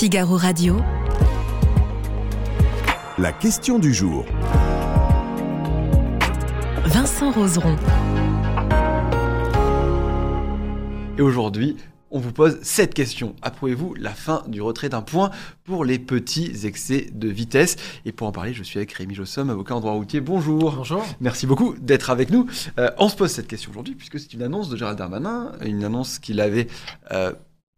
Figaro Radio. La question du jour. Vincent Roseron. Et aujourd'hui, on vous pose cette question. Approuvez-vous la fin du retrait d'un point pour les petits excès de vitesse? Et pour en parler, je suis avec Rémi Jossom, avocat en droit routier. Bonjour. Bonjour. Merci beaucoup d'être avec nous. Euh, on se pose cette question aujourd'hui puisque c'est une annonce de Gérald Darmanin, une annonce qu'il avait euh,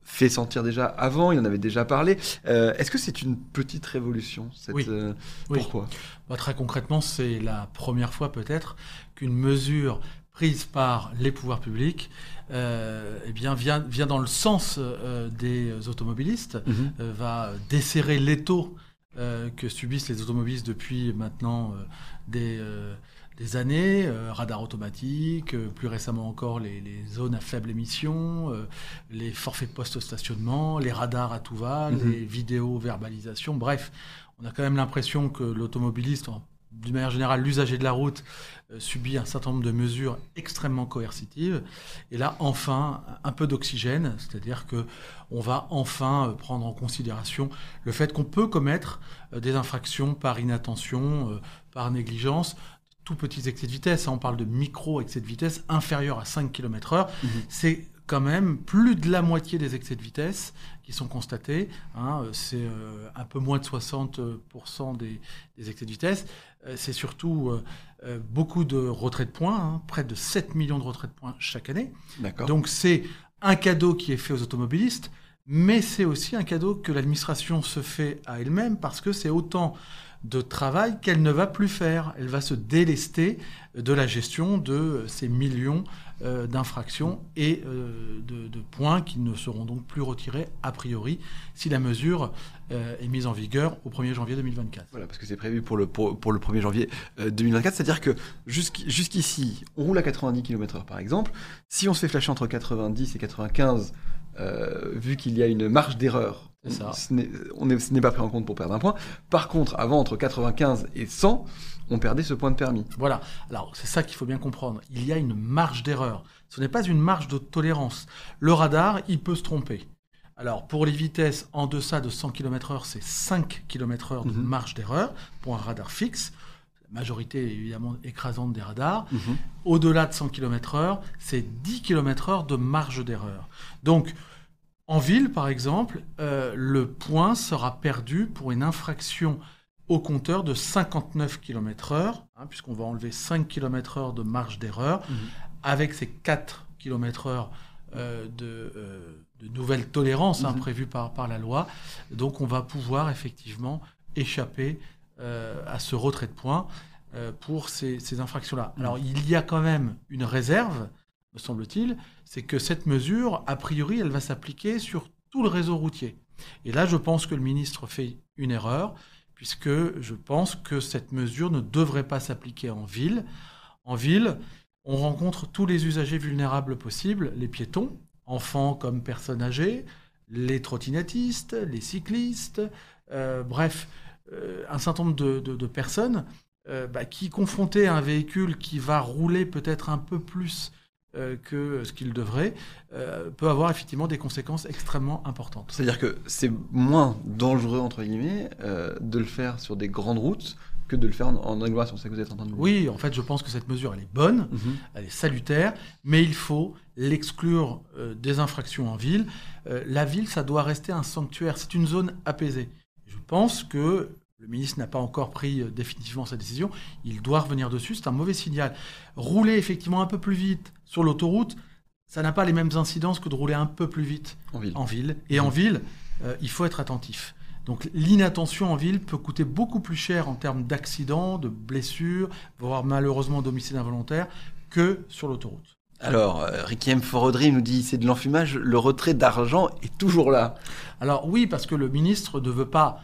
fait sentir déjà avant, il en avait déjà parlé. Euh, Est-ce que c'est une petite révolution cette, Oui. euh, Oui. Pourquoi? Bah, très concrètement, c'est la première fois peut-être qu'une mesure prise par les pouvoirs publics euh, eh bien, vient, vient dans le sens des automobilistes, Mhm. va desserrer l'étau que subissent les automobilistes depuis maintenant des, des années, euh, radar automatique, euh, plus récemment encore les, les zones à faible émission, euh, les forfaits de post-stationnement, les radars à tout va, Mhm. les vidéos verbalisation, bref, on a quand même l'impression que l'automobiliste, d'une manière générale, l'usager de la route, euh, subit un certain nombre de mesures extrêmement coercitives. Et là, enfin, un peu d'oxygène, c'est-à-dire que on va enfin prendre en considération le fait qu'on peut commettre des infractions par inattention, par négligence, tout petits excès de vitesse. hein, On parle de micro excès de vitesse inférieurs à 5 km heure. Mhm. C'est quand même plus de la moitié des excès de vitesse qui sont constatés. hein. C'est euh, un peu moins de 60% des, des excès de vitesse. Euh, C'est surtout euh, beaucoup de retraits de points, hein, près de 7 millions de retraits de points chaque année. Donc c'est un cadeau qui est fait aux automobilistes, mais c'est aussi un cadeau que l'administration se fait à elle-même parce que c'est autant de travail qu'elle ne va plus faire. Elle va se délester de la gestion de ces millions euh, d'infractions et euh, de, points qui ne seront donc plus retirés a priori si la mesure euh, est mise en vigueur au 1er janvier 2024. Voilà, parce que c'est prévu pour le, pour, le 1er janvier euh, 2024. C'est-à-dire que jusqu'- jusqu'ici, on roule à 90 km/h par exemple. Si on se fait flasher entre 90 et 95, euh, vu qu'il y a une marge d'erreur, ça. n'est ce n'est pas pris en compte pour perdre un point. Par contre, avant, entre 95 et 100, on perdait ce point de permis. Voilà. Alors, c'est ça qu'il faut bien comprendre. Il y a une marge d'erreur. Ce n'est pas une marge de tolérance. Le radar, il peut se tromper. Alors, pour les vitesses en deçà de 100 km/h, c'est 5 km/h de Mhm. marge d'erreur pour un radar fixe. Majorité, évidemment, écrasante des radars. Mhm. Au-delà de 100 km/h, c'est 10 km/h de marge d'erreur. Donc, en ville, par exemple, euh, le point sera perdu pour une infraction au compteur de 59 km/h, hein, puisqu'on va enlever 5 km/h de marge d'erreur, Mhm. avec ces 4 km/h euh, de, euh, de nouvelles tolérances hein, Mhm. prévues par, par la loi. Donc, on va pouvoir effectivement échapper à ce retrait de points euh, pour ces, ces infractions-là. Alors, il y a quand même une réserve, me semble-t-il, c'est que cette mesure, a priori, elle va s'appliquer sur tout le réseau routier. Et là, je pense que le ministre fait une erreur, puisque je pense que cette mesure ne devrait pas s'appliquer en ville. En ville, on rencontre tous les usagers vulnérables possibles, les piétons, enfants comme personnes âgées, les trottinettistes, les cyclistes, euh, bref, euh, un certain nombre de, de- de personnes euh, bah, qui, confrontées à un véhicule qui va rouler peut-être un peu plus euh, que ce qu'il devrait, euh, peut avoir effectivement des conséquences extrêmement importantes. C'est-à-dire que c'est moins dangereux, entre guillemets, euh, de le faire sur des grandes routes que de le faire en, en agglomération. C'est que vous êtes en train de. Oui, en fait, je pense que cette mesure, elle est bonne, Mhm. elle est salutaire, mais il faut l'exclure euh, des infractions en ville. Euh, la ville, ça doit rester un sanctuaire, c'est une zone apaisée. Je pense que le ministre n'a pas encore pris euh, définitivement sa décision, il doit revenir dessus, c'est un mauvais signal. Rouler effectivement un peu plus vite sur l'autoroute, ça n'a pas les mêmes incidences que de rouler un peu plus vite En ville. en ville. Et en ville, euh, il faut être attentif. Donc l'inattention en ville peut coûter beaucoup plus cher en termes d'accidents, de blessures, voire malheureusement d'homicides involontaires, que sur l'autoroute. Alors, euh, Ricky M. Forodry nous dit c'est de l'enfumage, le retrait d'argent est toujours là. Alors oui, parce que le ministre ne veut pas,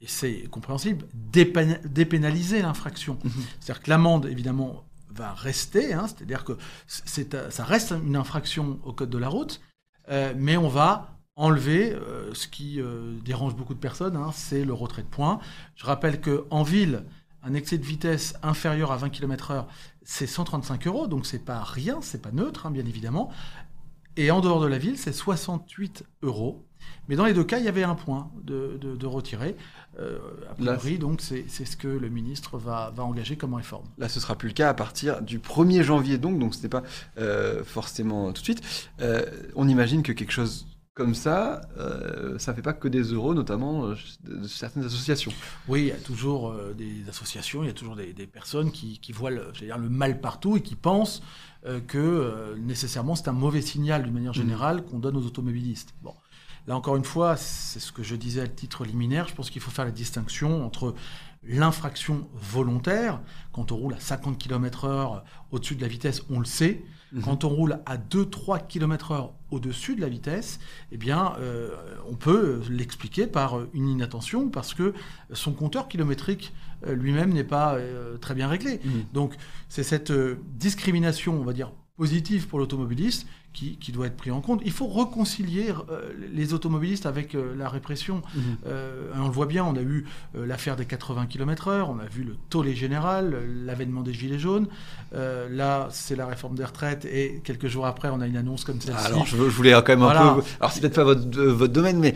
et c'est compréhensible, dépén- dépénaliser l'infraction. Mhm. C'est-à-dire que l'amende, évidemment, va rester, hein, c'est-à-dire que ça reste une infraction au code de la route, euh, mais on va enlever euh, ce qui euh, dérange beaucoup de personnes, hein, c'est le retrait de points. Je rappelle qu'en ville, un excès de vitesse inférieur à 20 km/h, c'est 135 euros, donc c'est pas rien, c'est pas neutre, hein, bien évidemment. Et en dehors de la ville, c'est 68 euros. Mais dans les deux cas, il y avait un point de, de, de retiré. Euh, a Là, priori, donc, c'est ce que le ministre va, va engager comme réforme. Là, ce sera plus le cas à partir du 1er janvier, donc, donc ce n'est pas euh, forcément tout de suite. Euh, on imagine que quelque chose comme ça, euh, ça ne fait pas que des euros, notamment euh, de, certaines associations. Oui, il y a toujours euh, des associations, il y a toujours des, des personnes qui, qui voient dire, le mal partout et qui pensent euh, que euh, nécessairement c'est un mauvais signal d'une manière générale qu'on donne aux automobilistes. Bon. Là encore une fois, c'est ce que je disais à titre liminaire, je pense qu'il faut faire la distinction entre l'infraction volontaire, quand on roule à 50 km/h au-dessus de la vitesse, on le sait. Mhm. Quand on roule à 2-3 km/h au-dessus de la vitesse, eh bien, euh, on peut l'expliquer par une inattention parce que son compteur kilométrique euh, lui-même n'est pas euh, très bien réglé. Mhm. Donc, c'est cette euh, discrimination, on va dire, positive pour l'automobiliste qui, qui doit être pris en compte. Il faut réconcilier euh, les automobilistes avec euh, la répression. Mhm. Euh, on le voit bien, on a eu l'affaire des 80 km/h, on a vu le tollé général, l'avènement des gilets jaunes. Là, c'est la réforme des retraites et quelques jours après, on a une annonce comme celle-ci. Alors, je, je voulais quand même Voilà. un peu. Alors, c'est peut-être pas votre, votre domaine, mais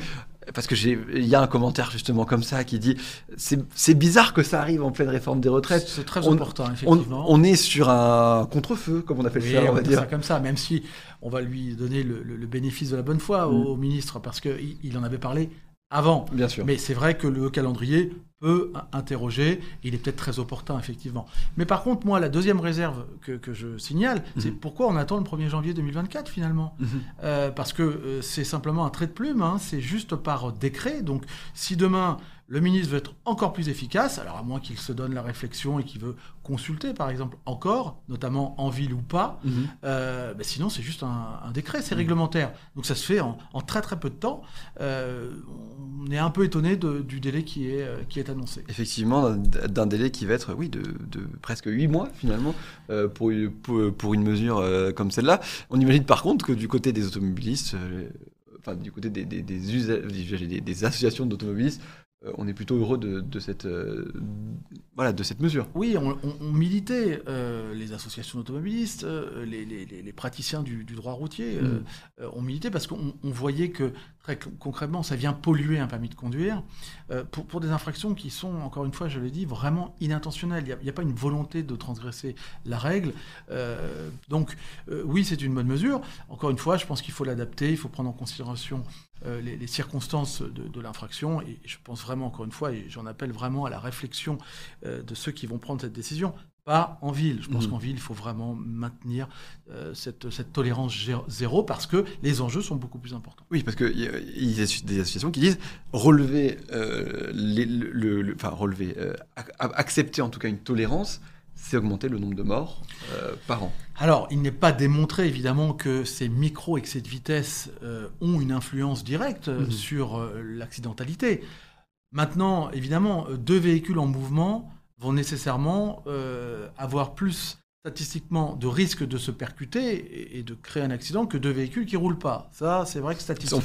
parce que j'ai, il y a un commentaire justement comme ça qui dit, c'est bizarre que ça arrive en pleine réforme des retraites. C'est très on- important, effectivement. on est sur un contre-feu, comme on appelle Oui, ça, on on va dire. ça comme ça, même si on va lui donner le, le- le bénéfice de la bonne foi Mm. au, ministre, parce qu'il il en avait parlé avant. Bien sûr. Mais c'est vrai que le calendrier peut in- interroger, il est peut-être très opportun, effectivement. Mais par contre, moi, la deuxième réserve que, que je signale, c'est Mhm. pourquoi on attend le 1er janvier 2024, finalement Mhm. Euh, Parce que euh, c'est simplement un trait de plume, hein, c'est juste par décret. Donc, si demain, le ministre veut être encore plus efficace, alors à moins qu'il se donne la réflexion et qu'il veut consulter, par exemple, encore, notamment en ville ou pas, Mhm. euh, bah sinon, c'est juste un, un décret, c'est réglementaire. Donc ça se fait en, en très très peu de temps. Euh, on est un peu étonné de- du délai qui est, euh, qui est annoncé. Effectivement, d'un- délai qui va être, oui, de, de presque 8 mois finalement, euh, pour, une- pour, pour une mesure comme celle-là. On imagine par contre que du côté des automobilistes, enfin du côté des, des, des, associations d'automobilistes, on est plutôt heureux de, de cette, euh, voilà, de cette mesure. Oui, on, on- on militait, euh, les associations d'automobilistes, euh, les, les- les- les praticiens du, du droit routier, euh, euh, on militait parce qu'on on voyait que très con- concrètement, ça vient polluer un permis de conduire euh, pour, des infractions qui sont, encore une fois, je l'ai dit, vraiment inintentionnelles. Il n'y a, pas une volonté de transgresser la règle. Euh, donc, euh, oui, c'est une bonne mesure. Encore une fois, je pense qu'il faut l'adapter, il faut prendre en considération les, circonstances de, l'infraction. Et je pense vraiment, encore une fois, et j'en appelle vraiment à la réflexion de ceux qui vont prendre cette décision. Pas en ville. Je pense Mhm. qu'en ville, il faut vraiment maintenir euh, cette, cette tolérance zéro parce que les enjeux sont beaucoup plus importants. Oui, parce qu'il y, a- il y a des associations qui disent relever, euh, les- le, le- le- enfin relever, euh, ac- accepter en tout cas une tolérance, c'est augmenter le nombre de morts euh, par an. Alors, il n'est pas démontré évidemment que ces micro-excès de vitesse euh, ont une influence directe Mhm. sur l'accidentalité. Maintenant, évidemment, deux véhicules en mouvement vont nécessairement euh, avoir plus statistiquement de risque de se percuter et, de créer un accident que deux véhicules qui roulent pas. Ça, c'est vrai que statistiquement,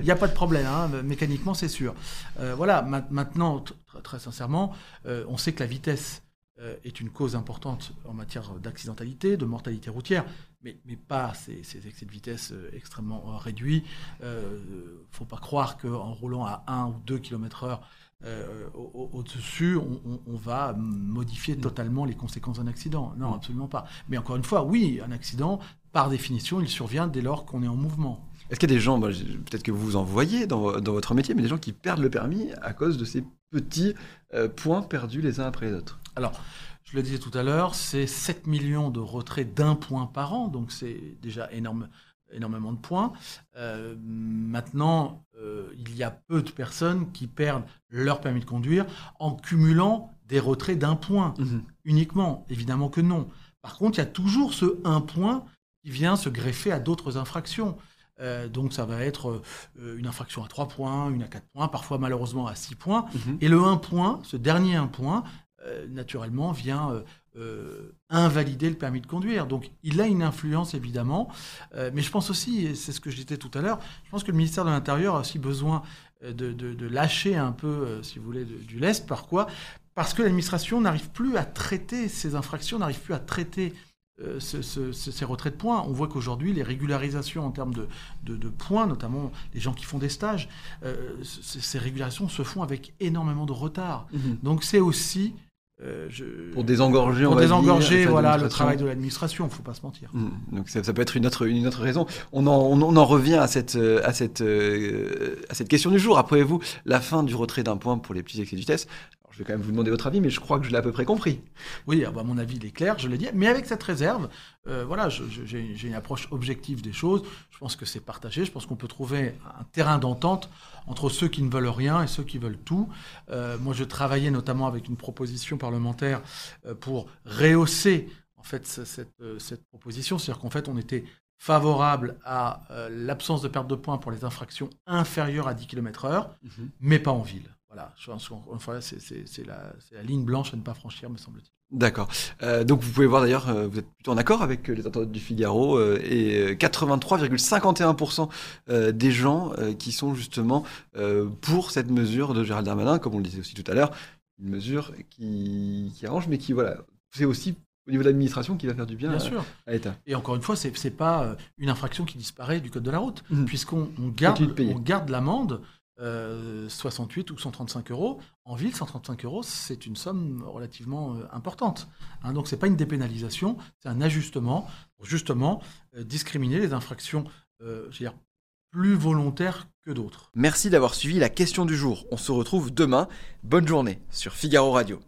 il n'y a pas de problème, hein, mécaniquement c'est sûr. Euh, voilà, ma- maintenant, très, sincèrement, euh, on sait que la vitesse euh, est une cause importante en matière d'accidentalité, de mortalité routière, mais, mais pas ces, ces excès de vitesse extrêmement réduits. Il ne faut pas croire qu'en roulant à 1 ou 2 km heure euh, au- au- au-dessus, on, va modifier totalement les conséquences d'un accident. Non, Mm. absolument pas. Mais encore une fois, oui, un accident, par définition, il survient dès lors qu'on est en mouvement. Est-ce qu'il y a des gens, bah, peut-être que vous vous en voyez dans, dans votre métier, mais des gens qui perdent le permis à cause de ces petits euh, points perdus les uns après les autres? Alors, je le disais tout à l'heure, c'est 7 millions de retraits d'un point par an, donc c'est déjà énorme, énormément de points. Euh, maintenant, euh, il y a peu de personnes qui perdent leur permis de conduire en cumulant des retraits d'un point uniquement. Évidemment que non. Par contre, il y a toujours ce un point qui vient se greffer à d'autres infractions. Euh, donc ça va être une infraction à 3 points, une à 4 points, parfois malheureusement à 6 points. Mhm. Et le 1 point, ce dernier 1 point, naturellement, vient euh, invalider le permis de conduire. Donc il a une influence évidemment, Euh, mais je pense aussi, et c'est ce que je disais tout à l'heure, je pense que le ministère de l'Intérieur a aussi besoin euh, de, de- de lâcher un peu, euh, si vous voulez, de- du lest. Par quoi Parce que l'administration n'arrive plus à traiter ces infractions, n'arrive plus à traiter euh, ce- ce- ce- ces retraits de points. On voit qu'aujourd'hui, les régularisations en termes de, de- de points, notamment les gens qui font des stages, euh, ces régularisations se font avec énormément de retard. Donc c'est aussi... euh, je- Pour désengorger, on dire, voilà, le travail de l'administration, il ne faut pas se mentir. Mm. Donc ça, ça peut être une autre, une autre raison. On en, on, on en revient à cette, euh, à, cette, euh, à cette question du jour. Approuvez-vous la fin du retrait d'un point pour les petits excès de vitesse Alors, Je vais quand même vous demander votre avis, mais je crois que je l'ai à peu près compris. Oui, ah bah, mon avis, il est clair, je l'ai dit. Mais avec cette réserve, euh, voilà, j'ai une approche objective des choses. Je pense que c'est partagé. Je pense qu'on peut trouver un terrain d'entente entre ceux qui ne veulent rien et ceux qui veulent tout. Euh, moi, je travaillais notamment avec une proposition parlementaire euh, pour rehausser en fait cette, euh, cette proposition. C'est-à-dire qu'en fait, on était favorable à euh, l'absence de perte de points pour les infractions inférieures à 10 km/h, mais pas en ville. Voilà, la, c'est la ligne blanche à ne pas franchir, me semble-t-il. D'accord. Euh, donc vous pouvez voir d'ailleurs, euh, vous êtes plutôt en accord avec euh, les internautes du Figaro euh, et euh, 83,51% euh, des gens qui sont justement pour cette mesure de Gérald Darmanin, comme on le disait aussi tout à l'heure, une mesure qui, qui arrange, mais qui voilà, c'est aussi au niveau de l'administration qui va faire du bien, Bien à- sûr. à l'État. Et encore une fois, c'est n'est pas une infraction qui disparaît du code de la route, Mhm. puisqu'on on garde, on garde l'amende, euh, 68 ou 135 euros. En ville, 135 euros, c'est une somme relativement euh, importante. Hein, donc, c'est pas une dépénalisation, c'est un ajustement pour justement euh, discriminer les infractions euh, plus volontaires que d'autres. Merci d'avoir suivi la question du jour. On se retrouve demain. Bonne journée sur Figaro Radio.